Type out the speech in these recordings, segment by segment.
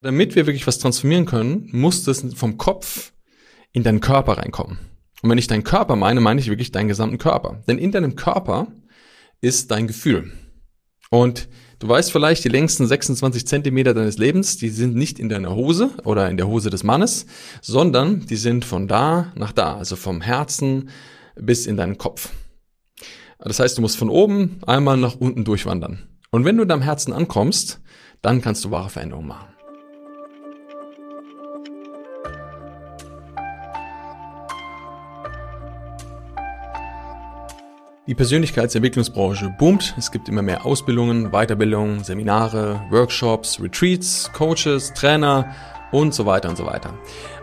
Damit wir wirklich was transformieren können, muss das vom Kopf in deinen Körper reinkommen. Und wenn ich deinen Körper meine, meine ich wirklich deinen gesamten Körper. Denn in deinem Körper ist dein Gefühl. Und du weißt vielleicht, die längsten 26 Zentimeter deines Lebens, die sind nicht in deiner Hose oder in der Hose des Mannes, sondern die sind von da nach da, also vom Herzen bis in deinen Kopf. Das heißt, du musst von oben einmal nach unten durchwandern. Und wenn du in deinem Herzen ankommst, dann kannst du wahre Veränderungen machen. Die Persönlichkeitsentwicklungsbranche boomt. Es gibt immer mehr Ausbildungen, Weiterbildungen, Seminare, Workshops, Retreats, Coaches, Trainer und so weiter und so weiter.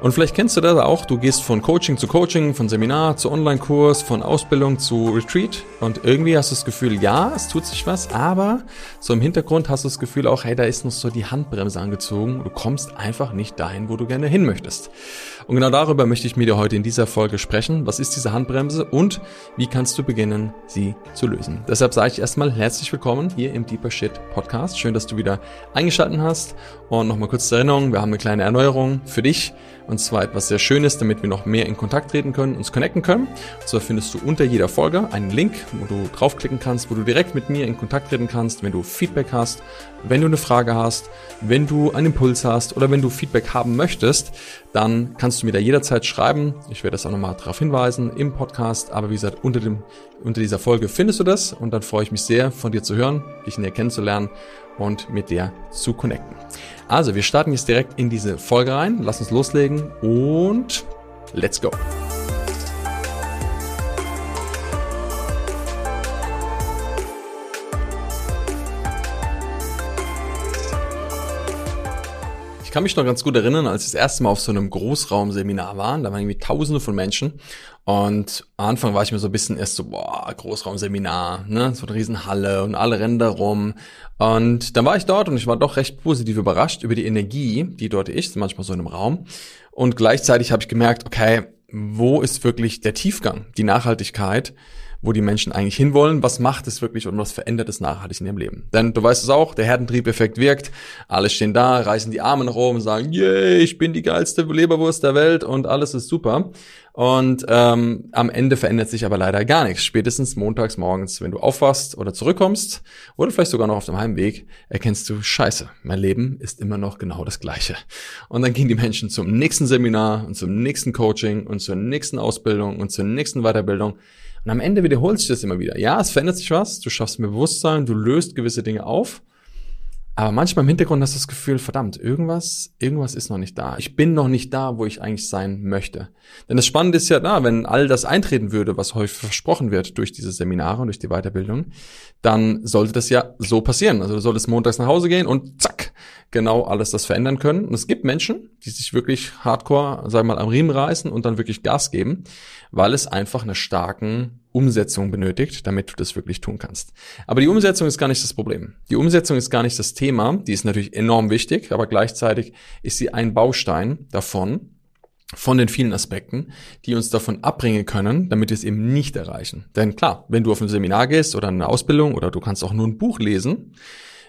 Und vielleicht kennst du das auch, du gehst von Coaching zu Coaching, von Seminar zu Online-Kurs, von Ausbildung zu Retreat und irgendwie hast du das Gefühl, ja, es tut sich was, aber so im Hintergrund hast du das Gefühl auch, hey, da ist noch so die Handbremse angezogen, du kommst einfach nicht dahin, wo du gerne hin möchtest. Und genau darüber möchte ich mit dir heute in dieser Folge sprechen. Was ist diese Handbremse und wie kannst du beginnen, sie zu lösen? Deshalb sage ich erstmal herzlich willkommen hier im Deeper Shit Podcast. Schön, dass du wieder eingeschaltet hast. Und nochmal kurz zur Erinnerung, wir haben eine kleine Erneuerung für dich. Und zwar etwas sehr Schönes, damit wir noch mehr in Kontakt treten können, uns connecten können. Und zwar findest du unter jeder Folge einen Link, wo du draufklicken kannst, wo du direkt mit mir in Kontakt treten kannst, wenn du Feedback hast, wenn du eine Frage hast, wenn du einen Impuls hast oder wenn du Feedback haben möchtest, dann kannst du mir da jederzeit schreiben. Ich werde das auch nochmal darauf hinweisen im Podcast. Aber wie gesagt, unter, dem, unter dieser Folge findest du das und dann freue ich mich sehr, von dir zu hören, dich näher kennenzulernen und mit dir zu connecten. Also, wir starten jetzt direkt in diese Folge rein. Lass uns loslegen und let's go. Kann mich noch ganz gut erinnern, als ich das erste Mal auf so einem Großraumseminar war. Da waren irgendwie tausende von Menschen. Und am Anfang war ich mir so ein bisschen erst so, boah, Großraumseminar, ne? So eine Riesenhalle und alle rennen da rum. Und dann war ich dort und ich war doch recht positiv überrascht über die Energie, die dort ist, manchmal so in einem Raum. Und gleichzeitig habe ich gemerkt, okay, wo ist wirklich der Tiefgang, die Nachhaltigkeit? Wo die Menschen eigentlich hinwollen, was macht es wirklich und was verändert es nachhaltig in ihrem Leben. Denn du weißt es auch, der Herdentriebeffekt wirkt, alle stehen da, reißen die Arme nach oben und sagen, yay, ich bin die geilste Leberwurst der Welt und alles ist super. Und ähm, am Ende verändert sich aber leider gar nichts. Spätestens montags morgens, wenn du aufwachst oder zurückkommst oder vielleicht sogar noch auf dem Heimweg, erkennst du, scheiße, mein Leben ist immer noch genau das gleiche. Und dann gehen die Menschen zum nächsten Seminar und zum nächsten Coaching und zur nächsten Ausbildung und zur nächsten Weiterbildung. Und am Ende wiederholt sich das immer wieder. Ja, es verändert sich was, du schaffst mehr Bewusstsein, du löst gewisse Dinge auf. Aber manchmal im Hintergrund hast du das Gefühl, verdammt, irgendwas, irgendwas ist noch nicht da. Ich bin noch nicht da, wo ich eigentlich sein möchte. Denn das Spannende ist ja da, wenn all das eintreten würde, was häufig versprochen wird durch diese Seminare und durch die Weiterbildung, dann sollte das ja so passieren. Also du solltest montags nach Hause gehen und zack, genau alles das verändern können. Und es gibt Menschen, die sich wirklich hardcore, sagen wir mal, am Riemen reißen und dann wirklich Gas geben, weil es einfach eine starken Umsetzung benötigt, damit du das wirklich tun kannst. Aber die Umsetzung ist gar nicht das Problem. Die Umsetzung ist gar nicht das Thema. Die ist natürlich enorm wichtig, aber gleichzeitig ist sie ein Baustein davon, von den vielen Aspekten, die uns davon abbringen können, damit wir es eben nicht erreichen. Denn klar, wenn du auf ein Seminar gehst oder eine Ausbildung oder du kannst auch nur ein Buch lesen,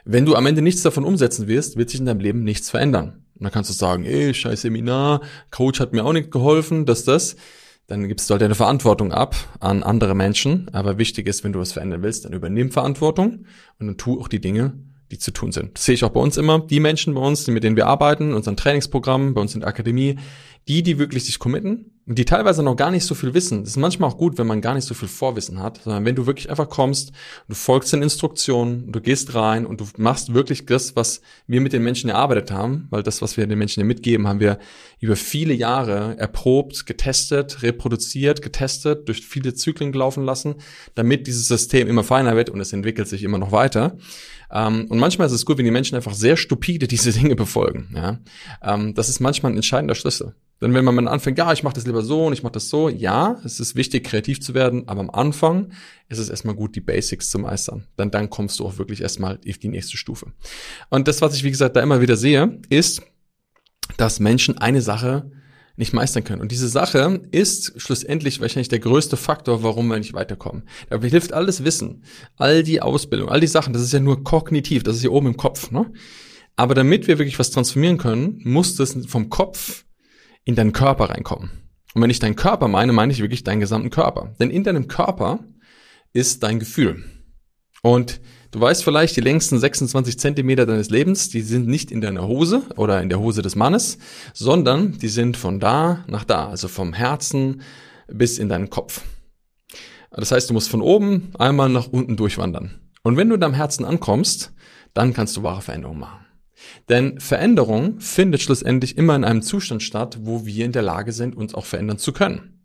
wenn du am Ende nichts davon umsetzen wirst, wird sich in deinem Leben nichts verändern. Und dann kannst du sagen, ey, scheiß Seminar, Coach hat mir auch nicht geholfen, dass das dann gibst du halt deine Verantwortung ab an andere Menschen. Aber wichtig ist, wenn du was verändern willst, dann übernimm Verantwortung und dann tu auch die Dinge, die zu tun sind. Das sehe ich auch bei uns immer. Die Menschen bei uns, mit denen wir arbeiten, unseren Trainingsprogrammen, bei uns in der Akademie, die, die wirklich sich committen, die teilweise noch gar nicht so viel wissen. Das ist manchmal auch gut, wenn man gar nicht so viel Vorwissen hat, sondern wenn du wirklich einfach kommst, du folgst den Instruktionen, du gehst rein und du machst wirklich das, was wir mit den Menschen erarbeitet haben, weil das, was wir den Menschen mitgeben, haben wir über viele Jahre erprobt, getestet, reproduziert, getestet, durch viele Zyklen laufen lassen, damit dieses System immer feiner wird und es entwickelt sich immer noch weiter. Ähm, und manchmal ist es gut, wenn die Menschen einfach sehr stupide diese Dinge befolgen. Ja? Ähm, das ist manchmal ein entscheidender Schlüssel. Denn wenn man anfängt, ja, ich mache das lieber so und ich mache das so, ja, es ist wichtig, kreativ zu werden, aber am Anfang ist es erstmal gut, die Basics zu meistern. Dann, dann kommst du auch wirklich erstmal auf die nächste Stufe. Und das, was ich, wie gesagt, da immer wieder sehe, ist, dass Menschen eine Sache nicht meistern können. Und diese Sache ist schlussendlich wahrscheinlich der größte Faktor, warum wir nicht weiterkommen. Da hilft alles Wissen, all die Ausbildung, all die Sachen, das ist ja nur kognitiv, das ist ja oben im Kopf, ne? Aber damit wir wirklich was transformieren können, muss das vom Kopf in deinen Körper reinkommen. Und wenn ich deinen Körper meine, meine ich wirklich deinen gesamten Körper. Denn in deinem Körper ist dein Gefühl. Und du weißt vielleicht, die längsten 26 Zentimeter deines Lebens, die sind nicht in deiner Hose oder in der Hose des Mannes, sondern die sind von da nach da, also vom Herzen bis in deinen Kopf. Das heißt, du musst von oben einmal nach unten durchwandern. Und wenn du in deinem Herzen ankommst, dann kannst du wahre Veränderungen machen. Denn Veränderung findet schlussendlich immer in einem Zustand statt, wo wir in der Lage sind, uns auch verändern zu können.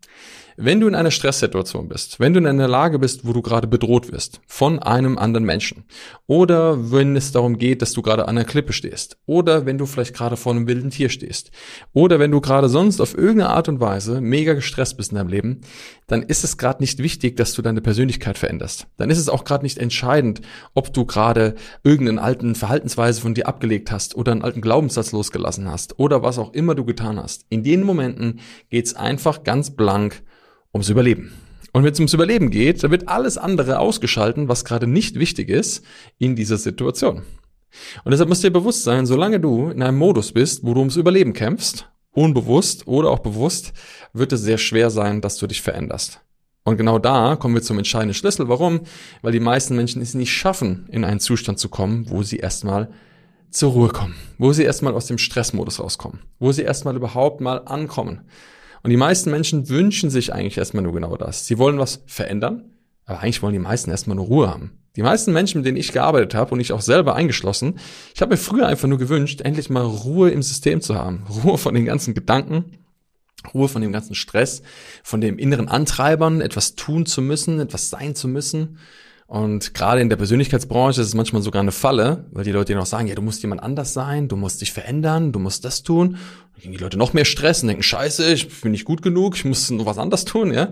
Wenn du in einer Stresssituation bist, wenn du in einer Lage bist, wo du gerade bedroht wirst von einem anderen Menschen, oder wenn es darum geht, dass du gerade an einer Klippe stehst, oder wenn du vielleicht gerade vor einem wilden Tier stehst, oder wenn du gerade sonst auf irgendeine Art und Weise mega gestresst bist in deinem Leben, dann ist es gerade nicht wichtig, dass du deine Persönlichkeit veränderst. Dann ist es auch gerade nicht entscheidend, ob du gerade irgendeinen alten Verhaltensweise von dir abgelegt hast oder einen alten Glaubenssatz losgelassen hast oder was auch immer du getan hast. In den Momenten geht's einfach ganz blank ums Überleben. Und wenn es ums Überleben geht, dann wird alles andere ausgeschalten, was gerade nicht wichtig ist in dieser Situation. Und deshalb musst du dir bewusst sein, solange du in einem Modus bist, wo du ums Überleben kämpfst, unbewusst oder auch bewusst, wird es sehr schwer sein, dass du dich veränderst. Und genau da kommen wir zum entscheidenden Schlüssel. Warum? Weil die meisten Menschen es nicht schaffen, in einen Zustand zu kommen, wo sie erstmal zur Ruhe kommen, wo sie erstmal aus dem Stressmodus rauskommen, wo sie erstmal überhaupt mal ankommen. Und die meisten Menschen wünschen sich eigentlich erstmal nur genau das. Sie wollen was verändern, aber eigentlich wollen die meisten erstmal nur Ruhe haben. Die meisten Menschen, mit denen ich gearbeitet habe und ich auch selber eingeschlossen, ich habe mir früher einfach nur gewünscht, endlich mal Ruhe im System zu haben. Ruhe von den ganzen Gedanken, Ruhe von dem ganzen Stress, von dem inneren Antreibern, etwas tun zu müssen, etwas sein zu müssen. Und gerade in der Persönlichkeitsbranche ist es manchmal sogar eine Falle, weil die Leute dir noch sagen, ja, du musst jemand anders sein, du musst dich verändern, du musst das tun. Dann kriegen die Leute noch mehr Stress und denken, scheiße, ich bin nicht gut genug, ich muss noch was anderes tun, ja.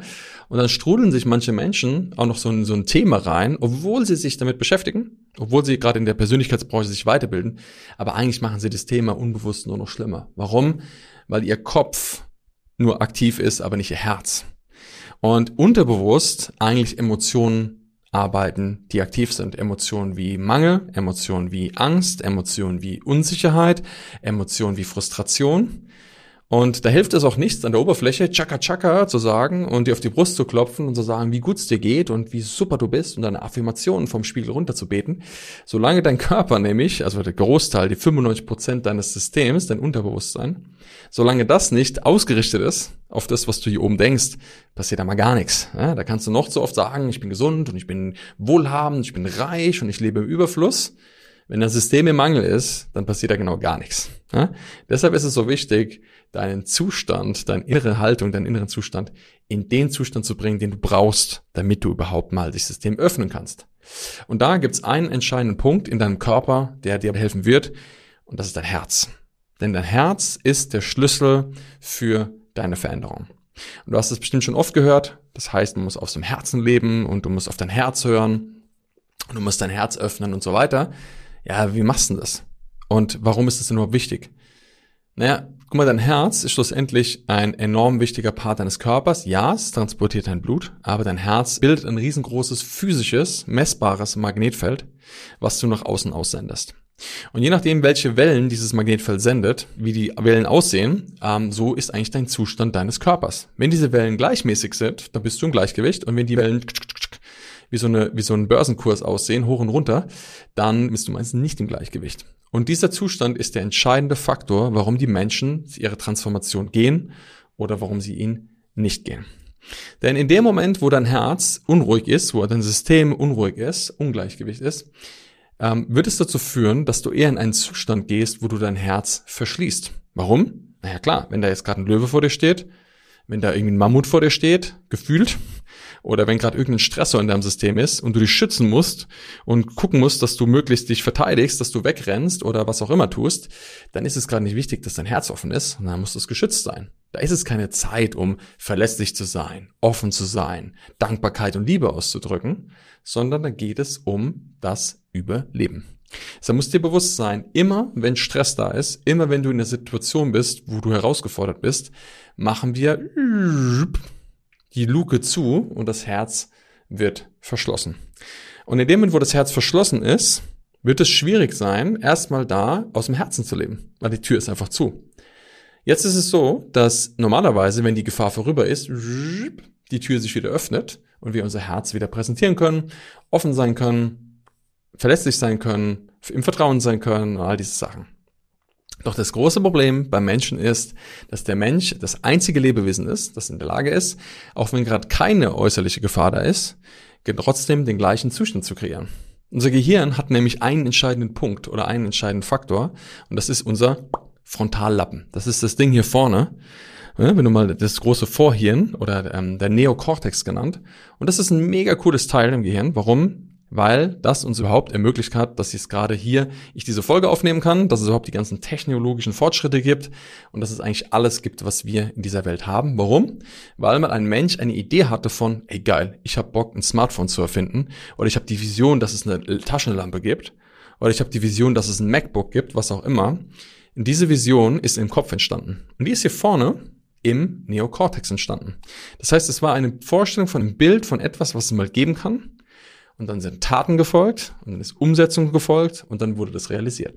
Und dann strudeln sich manche Menschen auch noch so in so ein Thema rein, obwohl sie sich damit beschäftigen, obwohl sie gerade in der Persönlichkeitsbranche sich weiterbilden. Aber eigentlich machen sie das Thema unbewusst nur noch schlimmer. Warum? Weil ihr Kopf nur aktiv ist, aber nicht ihr Herz. Und unterbewusst eigentlich Emotionen arbeiten, die aktiv sind. Emotionen wie Mangel, Emotionen wie Angst, Emotionen wie Unsicherheit, Emotionen wie Frustration. Und da hilft es auch nichts, an der Oberfläche Chaka Chaka zu sagen und dir auf die Brust zu klopfen und zu sagen, wie gut es dir geht und wie super du bist und deine Affirmationen vom Spiegel runterzubeten. Solange dein Körper nämlich, also der Großteil, die 95 Prozent deines Systems, dein Unterbewusstsein, solange das nicht ausgerichtet ist auf das, was du hier oben denkst, passiert da mal gar nichts. Ja, da kannst du noch so oft sagen, ich bin gesund und ich bin wohlhabend, ich bin reich und ich lebe im Überfluss. Wenn das System im Mangel ist, dann passiert da genau gar nichts. Ja? Deshalb ist es so wichtig, deinen Zustand, deine innere Haltung, deinen inneren Zustand in den Zustand zu bringen, den du brauchst, damit du überhaupt mal das System öffnen kannst. Und da gibt's einen entscheidenden Punkt in deinem Körper, der dir helfen wird, und das ist dein Herz. Denn dein Herz ist der Schlüssel für deine Veränderung. Und du hast es bestimmt schon oft gehört. Das heißt, man muss aus dem Herzen leben und du musst auf dein Herz hören und du musst dein Herz öffnen und so weiter. Ja, wie machst du das? Und warum ist das denn überhaupt wichtig? Naja, guck mal, dein Herz ist schlussendlich ein enorm wichtiger Part deines Körpers. Ja, es transportiert dein Blut, aber dein Herz bildet ein riesengroßes physisches, messbares Magnetfeld, was du nach außen aussendest. Und je nachdem, welche Wellen dieses Magnetfeld sendet, wie die Wellen aussehen, ähm, so ist eigentlich dein Zustand deines Körpers. Wenn diese Wellen gleichmäßig sind, dann bist du im Gleichgewicht. Und wenn die Wellen wie so, eine, wie so ein Börsenkurs aussehen, hoch und runter, dann bist du meistens nicht im Gleichgewicht. Und dieser Zustand ist der entscheidende Faktor, warum die Menschen ihre Transformation gehen oder warum sie ihn nicht gehen. Denn in dem Moment, wo dein Herz unruhig ist, wo dein System unruhig ist, Ungleichgewicht ist, ähm, wird es dazu führen, dass du eher in einen Zustand gehst, wo du dein Herz verschließt. Warum? Naja klar, wenn da jetzt gerade ein Löwe vor dir steht, wenn da irgendwie ein Mammut vor dir steht, gefühlt, oder wenn gerade irgendein Stressor in deinem System ist und du dich schützen musst und gucken musst, dass du möglichst dich verteidigst, dass du wegrennst oder was auch immer tust, dann ist es gerade nicht wichtig, dass dein Herz offen ist und dann muss es geschützt sein. Da ist es keine Zeit, um verlässlich zu sein, offen zu sein, Dankbarkeit und Liebe auszudrücken, sondern da geht es um das Überleben. Da muss dir bewusst sein, immer wenn Stress da ist, immer wenn du in der Situation bist, wo du herausgefordert bist, machen wir die Luke zu und das Herz wird verschlossen. Und in dem Moment, wo das Herz verschlossen ist, wird es schwierig sein, erstmal da aus dem Herzen zu leben, weil die Tür ist einfach zu. Jetzt ist es so, dass normalerweise, wenn die Gefahr vorüber ist, die Tür sich wieder öffnet und wir unser Herz wieder präsentieren können, offen sein können, verletzlich sein können, im Vertrauen sein können und all diese Sachen. Doch das große Problem beim Menschen ist, dass der Mensch das einzige Lebewesen ist, das in der Lage ist, auch wenn gerade keine äußerliche Gefahr da ist, trotzdem den gleichen Zustand zu kreieren. Unser Gehirn hat nämlich einen entscheidenden Punkt oder einen entscheidenden Faktor und das ist unser Frontallappen. Das ist das Ding hier vorne. Wenn du mal das große Vorhirn oder ähm, der Neokortex genannt. Und das ist ein mega cooles Teil im Gehirn. Warum? Weil das uns überhaupt ermöglicht hat, dass es gerade hier ich diese Folge aufnehmen kann, dass es überhaupt die ganzen technologischen Fortschritte gibt und dass es eigentlich alles gibt, was wir in dieser Welt haben. Warum? Weil mal ein Mensch eine Idee hatte von, ey geil, ich habe Bock, ein Smartphone zu erfinden oder ich habe die Vision, dass es eine Taschenlampe gibt oder ich habe die Vision, dass es ein MacBook gibt, was auch immer. Und diese Vision ist im Kopf entstanden. Und die ist hier vorne im Neokortex entstanden. Das heißt, es war eine Vorstellung von einem Bild von etwas, was es mal geben kann und dann sind Taten gefolgt und dann ist Umsetzung gefolgt und dann wurde das realisiert.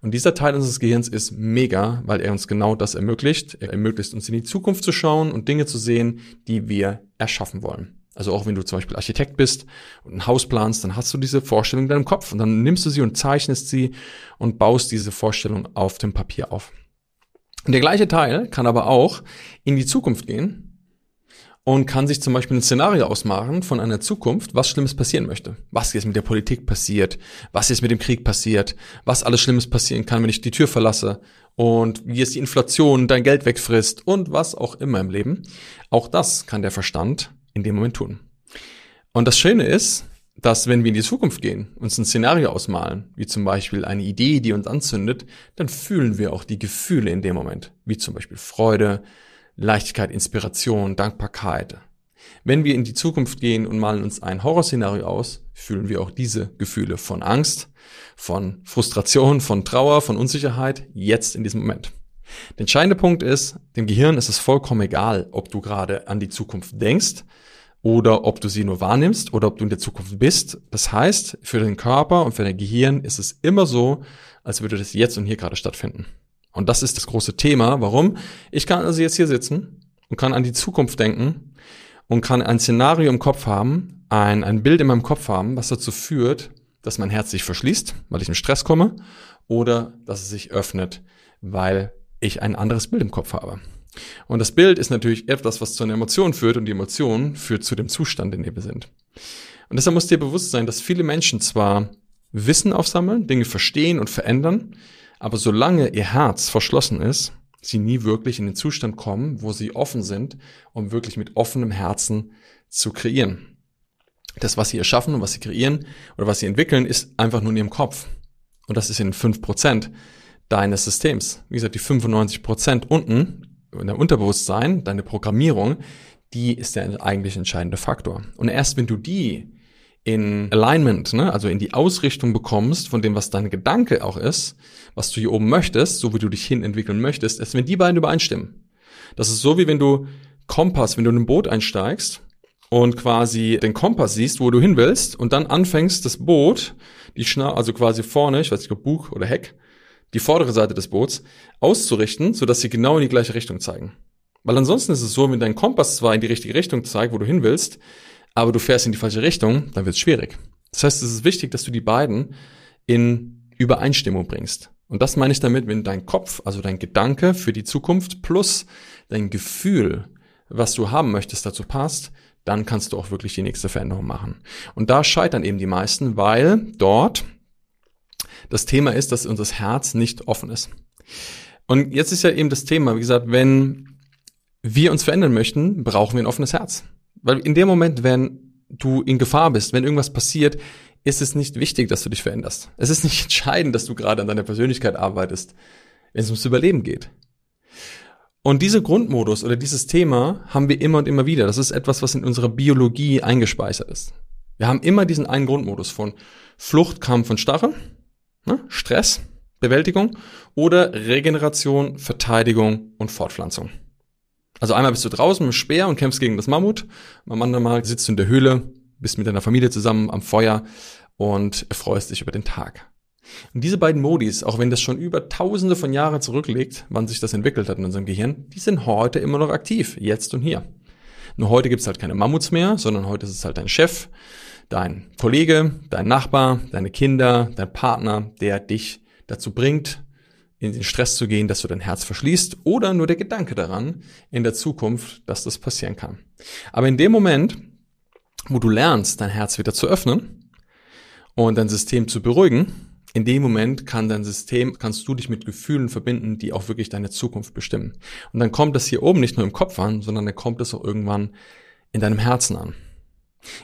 Und dieser Teil unseres Gehirns ist mega, weil er uns genau das ermöglicht. Er ermöglicht uns in die Zukunft zu schauen und Dinge zu sehen, die wir erschaffen wollen. Also auch wenn du zum Beispiel Architekt bist und ein Haus planst, dann hast du diese Vorstellung in deinem Kopf und dann nimmst du sie und zeichnest sie und baust diese Vorstellung auf dem Papier auf. Und der gleiche Teil kann aber auch in die Zukunft gehen und kann sich zum Beispiel ein Szenario ausmachen von einer Zukunft, was Schlimmes passieren möchte. Was jetzt mit der Politik passiert, was jetzt mit dem Krieg passiert, was alles Schlimmes passieren kann, wenn ich die Tür verlasse und wie es die Inflation dein Geld wegfrisst und was auch immer im Leben. Auch das kann der Verstand in dem Moment tun. Und das Schöne ist, dass wenn wir in die Zukunft gehen, uns ein Szenario ausmalen, wie zum Beispiel eine Idee, die uns anzündet, dann fühlen wir auch die Gefühle in dem Moment, wie zum Beispiel Freude, Leichtigkeit, Inspiration, Dankbarkeit. Wenn wir in die Zukunft gehen und malen uns ein Horrorszenario aus, fühlen wir auch diese Gefühle von Angst, von Frustration, von Trauer, von Unsicherheit jetzt in diesem Moment. Der entscheidende Punkt ist, dem Gehirn ist es vollkommen egal, ob du gerade an die Zukunft denkst oder ob du sie nur wahrnimmst oder ob du in der Zukunft bist. Das heißt, für den Körper und für dein Gehirn ist es immer so, als würde das jetzt und hier gerade stattfinden. Und das ist das große Thema. Warum? Ich kann also jetzt hier sitzen und kann an die Zukunft denken und kann ein Szenario im Kopf haben, ein, ein Bild in meinem Kopf haben, was dazu führt, dass mein Herz sich verschließt, weil ich im Stress komme, oder dass es sich öffnet, weil ich ein anderes Bild im Kopf habe. Und das Bild ist natürlich etwas, was zu einer Emotion führt und die Emotion führt zu dem Zustand, in dem wir sind. Und deshalb muss dir bewusst sein, dass viele Menschen zwar Wissen aufsammeln, Dinge verstehen und verändern, aber solange ihr Herz verschlossen ist, sie nie wirklich in den Zustand kommen, wo sie offen sind, um wirklich mit offenem Herzen zu kreieren. Das, was sie erschaffen und was sie kreieren oder was sie entwickeln, ist einfach nur in ihrem Kopf. Und das ist in fünf Prozent deines Systems. Wie gesagt, die 95 Prozent unten, in der Unterbewusstsein, deine Programmierung, die ist der eigentlich entscheidende Faktor. Und erst wenn du die in Alignment, ne, also in die Ausrichtung bekommst von dem, was dein Gedanke auch ist, was du hier oben möchtest, so wie du dich hin entwickeln möchtest, ist, wenn die beiden übereinstimmen. Das ist so, wie wenn du Kompass, wenn du in ein Boot einsteigst und quasi den Kompass siehst, wo du hin willst und dann anfängst, das Boot, die Schna also quasi vorne, ich weiß nicht, ob Bug oder Heck, die vordere Seite des Boots auszurichten, sodass sie genau in die gleiche Richtung zeigen. Weil ansonsten ist es so, wenn dein Kompass zwar in die richtige Richtung zeigt, wo du hin willst, aber du fährst in die falsche Richtung, dann wird es schwierig. Das heißt, es ist wichtig, dass du die beiden in Übereinstimmung bringst. Und das meine ich damit, wenn dein Kopf, also dein Gedanke für die Zukunft plus dein Gefühl, was du haben möchtest, dazu passt, dann kannst du auch wirklich die nächste Veränderung machen. Und da scheitern eben die meisten, weil dort das Thema ist, dass unser Herz nicht offen ist. Und jetzt ist ja eben das Thema, wie gesagt, wenn wir uns verändern möchten, brauchen wir ein offenes Herz. Weil in dem Moment, wenn du in Gefahr bist, wenn irgendwas passiert, ist es nicht wichtig, dass du dich veränderst. Es ist nicht entscheidend, dass du gerade an deiner Persönlichkeit arbeitest, wenn es ums Überleben geht. Und diese Grundmodus oder dieses Thema haben wir immer und immer wieder. Das ist etwas, was in unserer Biologie eingespeichert ist. Wir haben immer diesen einen Grundmodus von Flucht, Kampf und Starre, ne? Stress, Bewältigung oder Regeneration, Verteidigung und Fortpflanzung. Also einmal bist du draußen mit dem Speer und kämpfst gegen das Mammut. Am anderen Mal sitzt du in der Höhle, bist mit deiner Familie zusammen am Feuer und erfreust dich über den Tag. Und diese beiden Modis, auch wenn das schon über tausende von Jahren zurückliegt, wann sich das entwickelt hat in unserem Gehirn, die sind heute immer noch aktiv, jetzt und hier. Nur heute gibt's halt keine Mammuts mehr, sondern heute ist es halt dein Chef, dein Kollege, dein Nachbar, deine Kinder, dein Partner, der dich dazu bringt, in den Stress zu gehen, dass du dein Herz verschließt oder nur der Gedanke daran in der Zukunft, dass das passieren kann. Aber in dem Moment, wo du lernst, dein Herz wieder zu öffnen und dein System zu beruhigen, in dem Moment kann dein System, kannst du dich mit Gefühlen verbinden, die auch wirklich deine Zukunft bestimmen. Und dann kommt das hier oben nicht nur im Kopf an, sondern dann kommt es auch irgendwann in deinem Herzen an.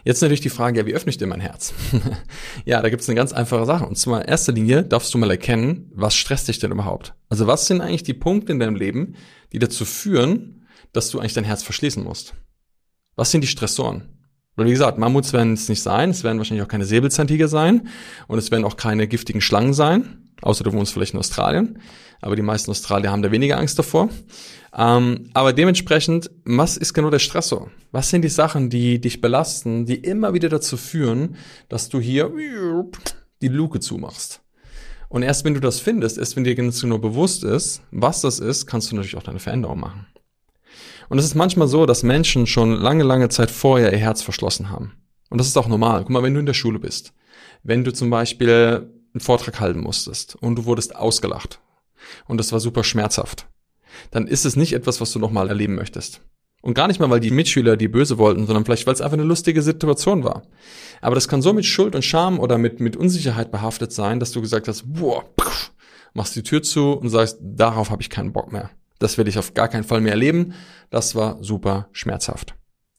Jetzt natürlich die Frage, ja, wie öffne ich denn mein Herz? ja, da gibt es eine ganz einfache Sache. Und zwar in erster Linie darfst du mal erkennen, was stresst dich denn überhaupt? Also was sind eigentlich die Punkte in deinem Leben, die dazu führen, dass du eigentlich dein Herz verschließen musst? Was sind die Stressoren? Weil wie gesagt, Mammuts werden es nicht sein, es werden wahrscheinlich auch keine Säbelzahntiger sein und es werden auch keine giftigen Schlangen sein, außer du wohnst vielleicht in Australien. Aber die meisten Australier haben da weniger Angst davor. Ähm, aber dementsprechend, was ist genau der Stressor? Was sind die Sachen, die dich belasten, die immer wieder dazu führen, dass du hier die Luke zumachst? Und erst wenn du das findest, erst wenn dir ganz genau bewusst ist, was das ist, kannst du natürlich auch deine Veränderung machen. Und es ist manchmal so, dass Menschen schon lange, lange Zeit vorher ihr Herz verschlossen haben. Und das ist auch normal. Guck mal, wenn du in der Schule bist, wenn du zum Beispiel einen Vortrag halten musstest und du wurdest ausgelacht und das war super schmerzhaft, dann ist es nicht etwas, was du nochmal erleben möchtest. Und gar nicht mal, weil die Mitschüler die böse wollten, sondern vielleicht, weil es einfach eine lustige Situation war. Aber das kann so mit Schuld und Scham oder mit, mit Unsicherheit behaftet sein, dass du gesagt hast, boah, pff, machst die Tür zu und sagst, darauf habe ich keinen Bock mehr. Das will ich auf gar keinen Fall mehr erleben. Das war super schmerzhaft.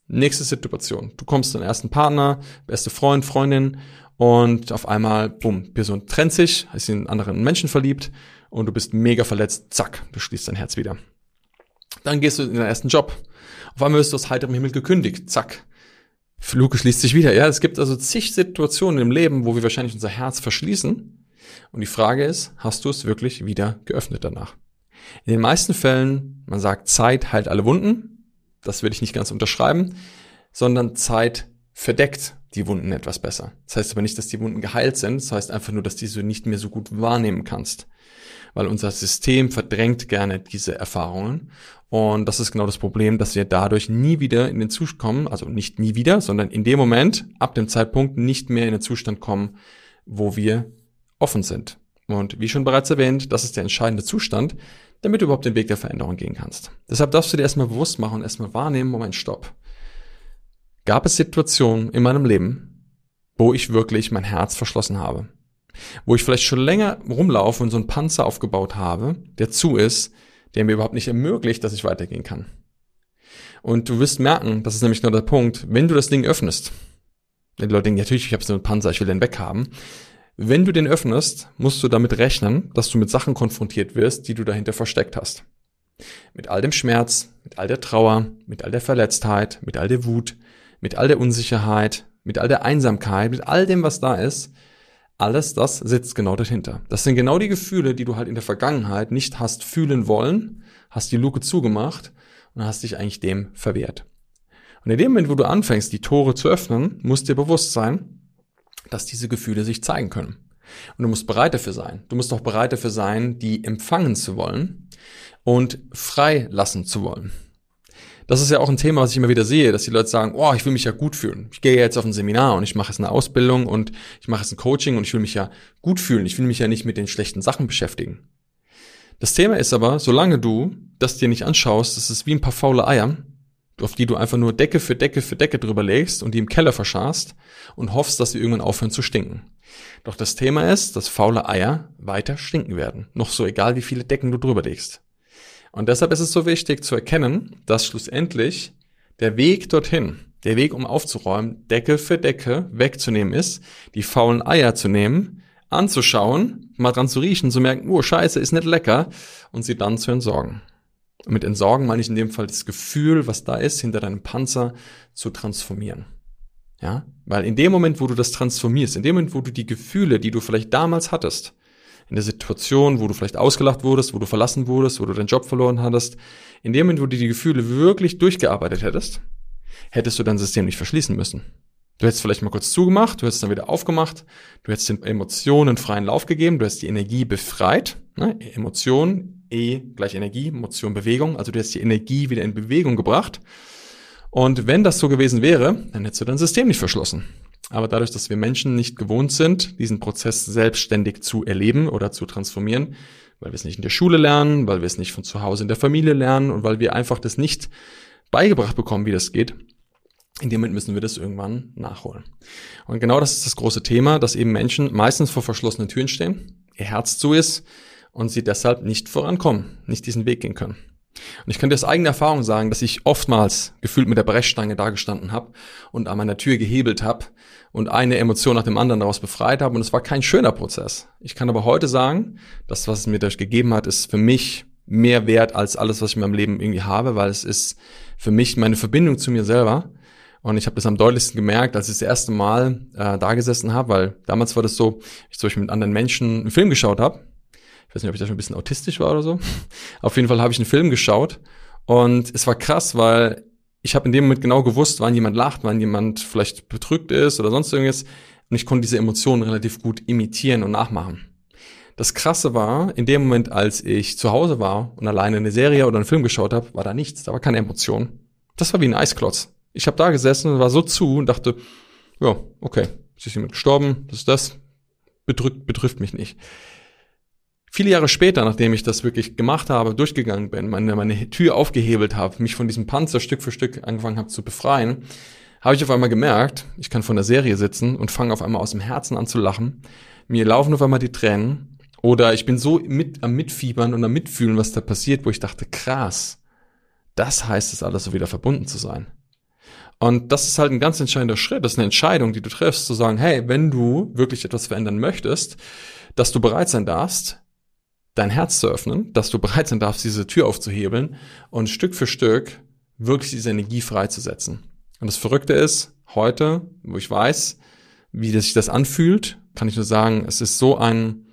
Nächste Situation. Du kommst zu deinem ersten Partner, beste Freund, Freundin und auf einmal, bumm, Person trennt sich, ist in einen anderen Menschen verliebt und du bist mega verletzt. Zack, du schließt dein Herz wieder. Dann gehst du in deinen ersten Job. Auf einmal wirst du aus heiterem Himmel gekündigt. Zack. Fluke schließt sich wieder. Ja, es gibt also zig Situationen im Leben, wo wir wahrscheinlich unser Herz verschließen. Und die Frage ist, hast du es wirklich wieder geöffnet danach? In den meisten Fällen, man sagt, Zeit heilt alle Wunden. Das will ich nicht ganz unterschreiben, sondern Zeit verdeckt die Wunden etwas besser. Das heißt aber nicht, dass die Wunden geheilt sind. Das heißt einfach nur, dass du nicht mehr so gut wahrnehmen kannst. Weil unser System verdrängt gerne diese Erfahrungen. Und das ist genau das Problem, dass wir dadurch nie wieder in den Zustand kommen, also nicht nie wieder, sondern in dem Moment, ab dem Zeitpunkt, nicht mehr in den Zustand kommen, wo wir offen sind. Und wie schon bereits erwähnt, das ist der entscheidende Zustand, damit du überhaupt den Weg der Veränderung gehen kannst. Deshalb darfst du dir erstmal bewusst machen und erstmal wahrnehmen, Moment, stopp. Gab es Situationen in meinem Leben, wo ich wirklich mein Herz verschlossen habe? Wo ich vielleicht schon länger rumlaufe und so einen Panzer aufgebaut habe, der zu ist, der mir überhaupt nicht ermöglicht, dass ich weitergehen kann. Und du wirst merken, das ist nämlich genau der Punkt, wenn du das Ding öffnest, die Leute denken, natürlich, ich habe so einen Panzer, ich will den weghaben, wenn du den öffnest, musst du damit rechnen, dass du mit Sachen konfrontiert wirst, die du dahinter versteckt hast. Mit all dem Schmerz, mit all der Trauer, mit all der Verletztheit, mit all der Wut, mit all der Unsicherheit, mit all der Einsamkeit, mit all dem, was da ist. Alles das sitzt genau dahinter. Das sind genau die Gefühle, die du halt in der Vergangenheit nicht hast fühlen wollen, hast die Luke zugemacht und hast dich eigentlich dem verwehrt. Und in dem Moment, wo du anfängst, die Tore zu öffnen, musst dir bewusst sein, dass diese Gefühle sich zeigen können. Und du musst bereit dafür sein. Du musst auch bereit dafür sein, die empfangen zu wollen und frei lassen zu wollen. Das ist ja auch ein Thema, was ich immer wieder sehe, dass die Leute sagen, oh, ich will mich ja gut fühlen. Ich gehe jetzt auf ein Seminar und ich mache jetzt eine Ausbildung und ich mache jetzt ein Coaching und ich will mich ja gut fühlen. Ich will mich ja nicht mit den schlechten Sachen beschäftigen. Das Thema ist aber, solange du das dir nicht anschaust, das ist wie ein paar faule Eier, auf die du einfach nur Decke für Decke für Decke drüber legst und die im Keller verscharst und hoffst, dass sie irgendwann aufhören zu stinken. Doch das Thema ist, dass faule Eier weiter stinken werden. Noch so egal, wie viele Decken du drüber legst. Und deshalb ist es so wichtig zu erkennen, dass schlussendlich der Weg dorthin, der Weg, um aufzuräumen, Decke für Decke wegzunehmen ist, die faulen Eier zu nehmen, anzuschauen, mal dran zu riechen, zu merken, oh, scheiße, ist nicht lecker, und sie dann zu entsorgen. Und mit entsorgen meine ich in dem Fall das Gefühl, was da ist, hinter deinem Panzer zu transformieren. Ja, weil in dem Moment, wo du das transformierst, in dem Moment, wo du die Gefühle, die du vielleicht damals hattest, in der Situation, wo du vielleicht ausgelacht wurdest, wo du verlassen wurdest, wo du deinen Job verloren hattest, in dem Moment, wo du die Gefühle wirklich durchgearbeitet hättest, hättest du dein System nicht verschließen müssen. Du hättest vielleicht mal kurz zugemacht, du hättest dann wieder aufgemacht, du hättest den Emotionen freien Lauf gegeben, du hättest die Energie befreit. Ne? Emotion, E gleich Energie, Emotion, Bewegung. Also du hättest die Energie wieder in Bewegung gebracht. Und wenn das so gewesen wäre, dann hättest du dein System nicht verschlossen. Aber dadurch, dass wir Menschen nicht gewohnt sind, diesen Prozess selbstständig zu erleben oder zu transformieren, weil wir es nicht in der Schule lernen, weil wir es nicht von zu Hause in der Familie lernen und weil wir einfach das nicht beigebracht bekommen, wie das geht, in dem Moment müssen wir das irgendwann nachholen. Und genau das ist das große Thema, dass eben Menschen meistens vor verschlossenen Türen stehen, ihr Herz zu ist und sie deshalb nicht vorankommen, nicht diesen Weg gehen können. Und ich kann dir aus eigener Erfahrung sagen, dass ich oftmals gefühlt mit der Brechstange dagestanden habe und an meiner Tür gehebelt habe und eine Emotion nach dem anderen daraus befreit habe. Und es war kein schöner Prozess. Ich kann aber heute sagen, das, was es mir dadurch gegeben hat, ist für mich mehr wert als alles, was ich in meinem Leben irgendwie habe, weil es ist für mich meine Verbindung zu mir selber und ich habe das am deutlichsten gemerkt, als ich das erste Mal äh, da gesessen habe, weil damals war das so, ich zum Beispiel mit anderen Menschen einen Film geschaut habe. Ich weiß nicht, ob ich da schon ein bisschen autistisch war oder so. Auf jeden Fall habe ich einen Film geschaut und es war krass, weil ich habe in dem Moment genau gewusst, wann jemand lacht, wann jemand vielleicht betrügt ist oder sonst irgendwas. Und ich konnte diese Emotionen relativ gut imitieren und nachmachen. Das Krasse war, in dem Moment, als ich zu Hause war und alleine eine Serie oder einen Film geschaut habe, war da nichts, da war keine Emotion. Das war wie ein Eisklotz. Ich habe da gesessen und war so zu und dachte, ja, okay, es ist jemand gestorben, das ist das, bedrückt, betrifft mich nicht. Viele Jahre später, nachdem ich das wirklich gemacht habe, durchgegangen bin, meine, meine Tür aufgehebelt habe, mich von diesem Panzer Stück für Stück angefangen habe zu befreien, habe ich auf einmal gemerkt, ich kann von der Serie sitzen und fange auf einmal aus dem Herzen an zu lachen. Mir laufen auf einmal die Tränen oder ich bin so mit, am Mitfiebern und am Mitfühlen, was da passiert, wo ich dachte, krass, das heißt es alles so wieder verbunden zu sein. Und das ist halt ein ganz entscheidender Schritt. Das ist eine Entscheidung, die du triffst, zu sagen, hey, wenn du wirklich etwas verändern möchtest, dass du bereit sein darfst, dein Herz zu öffnen, dass du bereit sein darfst, diese Tür aufzuhebeln und Stück für Stück wirklich diese Energie freizusetzen. Und das Verrückte ist, heute, wo ich weiß, wie sich das anfühlt, kann ich nur sagen, es ist so ein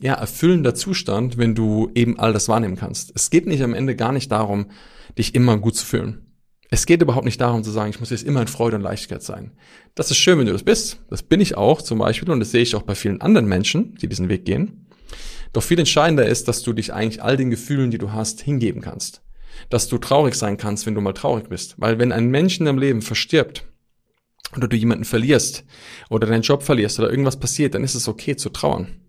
ja, erfüllender Zustand, wenn du eben all das wahrnehmen kannst. Es geht nicht am Ende gar nicht darum, dich immer gut zu fühlen. Es geht überhaupt nicht darum zu sagen, ich muss jetzt immer in Freude und Leichtigkeit sein. Das ist schön, wenn du das bist. Das bin ich auch zum Beispiel und das sehe ich auch bei vielen anderen Menschen, die diesen Weg gehen. Doch viel entscheidender ist, dass du dich eigentlich all den Gefühlen, die du hast, hingeben kannst. Dass du traurig sein kannst, wenn du mal traurig bist. Weil wenn ein Mensch in deinem Leben verstirbt oder du jemanden verlierst oder deinen Job verlierst oder irgendwas passiert, dann ist es okay zu trauern.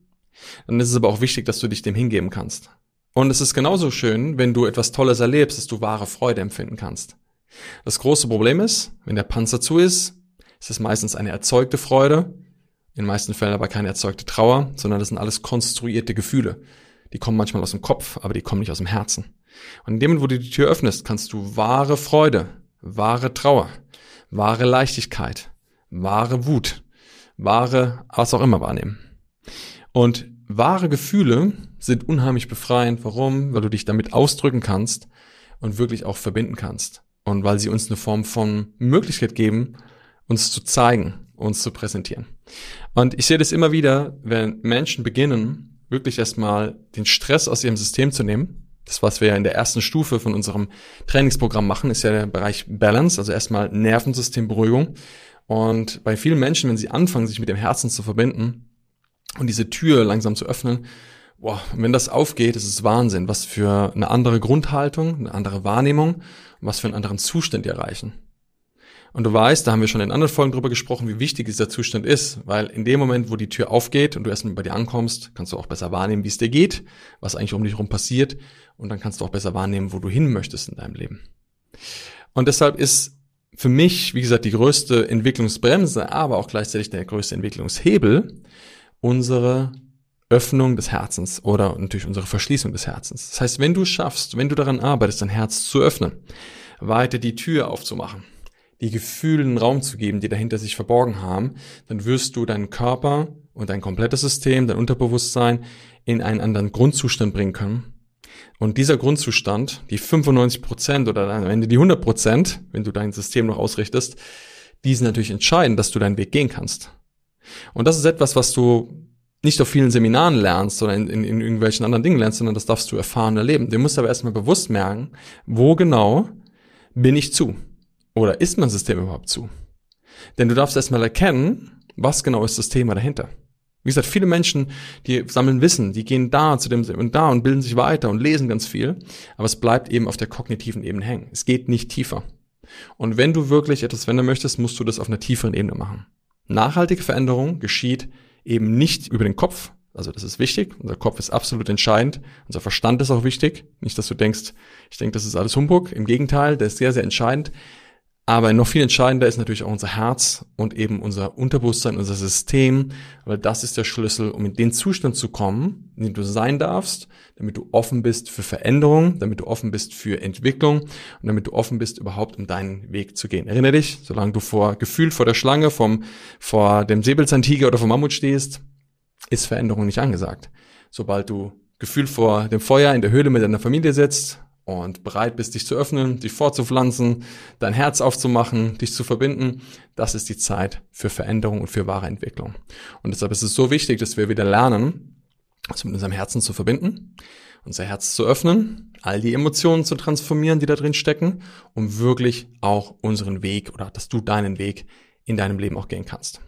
Dann ist es aber auch wichtig, dass du dich dem hingeben kannst. Und es ist genauso schön, wenn du etwas Tolles erlebst, dass du wahre Freude empfinden kannst. Das große Problem ist, wenn der Panzer zu ist, ist es meistens eine erzeugte Freude, in den meisten Fällen aber keine erzeugte Trauer, sondern das sind alles konstruierte Gefühle. Die kommen manchmal aus dem Kopf, aber die kommen nicht aus dem Herzen. Und in dem Moment, wo du die Tür öffnest, kannst du wahre Freude, wahre Trauer, wahre Leichtigkeit, wahre Wut, wahre was auch immer wahrnehmen. Und wahre Gefühle sind unheimlich befreiend. Warum? Weil du dich damit ausdrücken kannst und wirklich auch verbinden kannst und weil sie uns eine Form von Möglichkeit geben, uns zu zeigen, uns zu präsentieren. Und ich sehe das immer wieder, wenn Menschen beginnen, wirklich erstmal den Stress aus ihrem System zu nehmen. Das, was wir ja in der ersten Stufe von unserem Trainingsprogramm machen, ist ja der Bereich Balance, also erstmal Nervensystemberuhigung. Und bei vielen Menschen, wenn sie anfangen, sich mit dem Herzen zu verbinden und diese Tür langsam zu öffnen, boah, wenn das aufgeht, ist es Wahnsinn, was für eine andere Grundhaltung, eine andere Wahrnehmung was für einen anderen Zustand die erreichen. Und du weißt, da haben wir schon in anderen Folgen drüber gesprochen, wie wichtig dieser Zustand ist, weil in dem Moment, wo die Tür aufgeht und du erstmal bei dir ankommst, kannst du auch besser wahrnehmen, wie es dir geht, was eigentlich um dich herum passiert und dann kannst du auch besser wahrnehmen, wo du hin möchtest in deinem Leben. Und deshalb ist für mich, wie gesagt, die größte Entwicklungsbremse, aber auch gleichzeitig der größte Entwicklungshebel unsere Öffnung des Herzens oder natürlich unsere Verschließung des Herzens. Das heißt, wenn du schaffst, wenn du daran arbeitest, dein Herz zu öffnen, weiter die Tür aufzumachen, die Gefühle einen Raum zu geben, die dahinter sich verborgen haben, dann wirst du deinen Körper und dein komplettes System, dein Unterbewusstsein in einen anderen Grundzustand bringen können. Und dieser Grundzustand, die 95 Prozent oder am Ende die 100 Prozent, wenn du dein System noch ausrichtest, die sind natürlich entscheidend, dass du deinen Weg gehen kannst. Und das ist etwas, was du nicht auf vielen Seminaren lernst oder in, in, in irgendwelchen anderen Dingen lernst, sondern das darfst du erfahren erleben. Du musst aber erstmal bewusst merken, wo genau bin ich zu? Oder ist mein System überhaupt zu? Denn du darfst erstmal erkennen, was genau ist das Thema dahinter. Wie gesagt, viele Menschen, die sammeln Wissen, die gehen da zu dem und da und bilden sich weiter und lesen ganz viel, aber es bleibt eben auf der kognitiven Ebene hängen. Es geht nicht tiefer. Und wenn du wirklich etwas verändern möchtest, musst du das auf einer tieferen Ebene machen. Nachhaltige Veränderung geschieht eben nicht über den Kopf, also das ist wichtig. Unser Kopf ist absolut entscheidend. Unser Verstand ist auch wichtig. Nicht, dass du denkst, ich denke, das ist alles Humbug. Im Gegenteil, der ist sehr, sehr entscheidend. Aber noch viel entscheidender ist natürlich auch unser Herz und eben unser Unterbewusstsein, unser System, weil das ist der Schlüssel, um in den Zustand zu kommen, in dem du sein darfst, damit du offen bist für Veränderung, damit du offen bist für Entwicklung und damit du offen bist, überhaupt um deinen Weg zu gehen. Erinnere dich, solange du vor gefühlt vor der Schlange, vom, vor dem Säbelzahntiger oder vom Mammut stehst, ist Veränderung nicht angesagt. Sobald du gefühlt vor dem Feuer in der Höhle mit deiner Familie sitzt, und bereit bist, dich zu öffnen, dich fortzupflanzen, dein Herz aufzumachen, dich zu verbinden, das ist die Zeit für Veränderung und für wahre Entwicklung. Und deshalb ist es so wichtig, dass wir wieder lernen, uns mit unserem Herzen zu verbinden, unser Herz zu öffnen, all die Emotionen zu transformieren, die da drin stecken, um wirklich auch unseren Weg oder dass du deinen Weg in deinem Leben auch gehen kannst.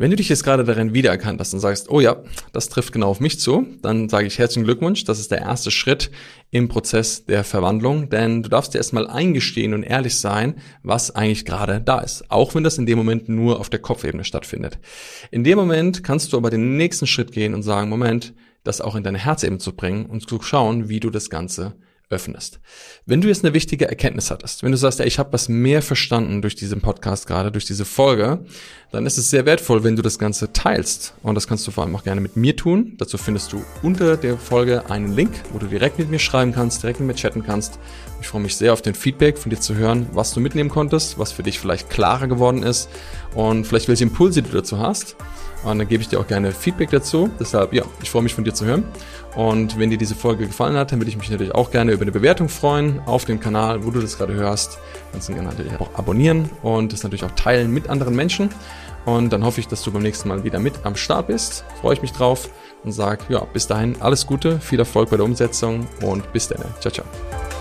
Wenn du dich jetzt gerade darin wiedererkannt hast und sagst, oh ja, das trifft genau auf mich zu, dann sage ich herzlichen Glückwunsch. Das ist der erste Schritt im Prozess der Verwandlung, denn du darfst dir erstmal eingestehen und ehrlich sein, was eigentlich gerade da ist. Auch wenn das in dem Moment nur auf der Kopfebene stattfindet. In dem Moment kannst du aber den nächsten Schritt gehen und sagen, Moment, das auch in deine Herzebene zu bringen und zu schauen, wie du das Ganze öffnest. Wenn du jetzt eine wichtige Erkenntnis hattest, wenn du sagst, ja, ich habe was mehr verstanden durch diesen Podcast gerade, durch diese Folge, dann ist es sehr wertvoll, wenn du das Ganze teilst. Und das kannst du vor allem auch gerne mit mir tun. Dazu findest du unter der Folge einen Link, wo du direkt mit mir schreiben kannst, direkt mit mir chatten kannst. Ich freue mich sehr auf den Feedback von dir zu hören, was du mitnehmen konntest, was für dich vielleicht klarer geworden ist und vielleicht welche Impulse du dazu hast. Und dann gebe ich dir auch gerne Feedback dazu. Deshalb, ja, ich freue mich von dir zu hören. Und wenn dir diese Folge gefallen hat, dann würde ich mich natürlich auch gerne über eine Bewertung freuen auf dem Kanal, wo du das gerade hörst. Kannst du gerne natürlich auch abonnieren und das natürlich auch teilen mit anderen Menschen. Und dann hoffe ich, dass du beim nächsten Mal wieder mit am Start bist. Freue ich mich drauf und sage, ja, bis dahin alles Gute, viel Erfolg bei der Umsetzung und bis dann. Ciao, ciao.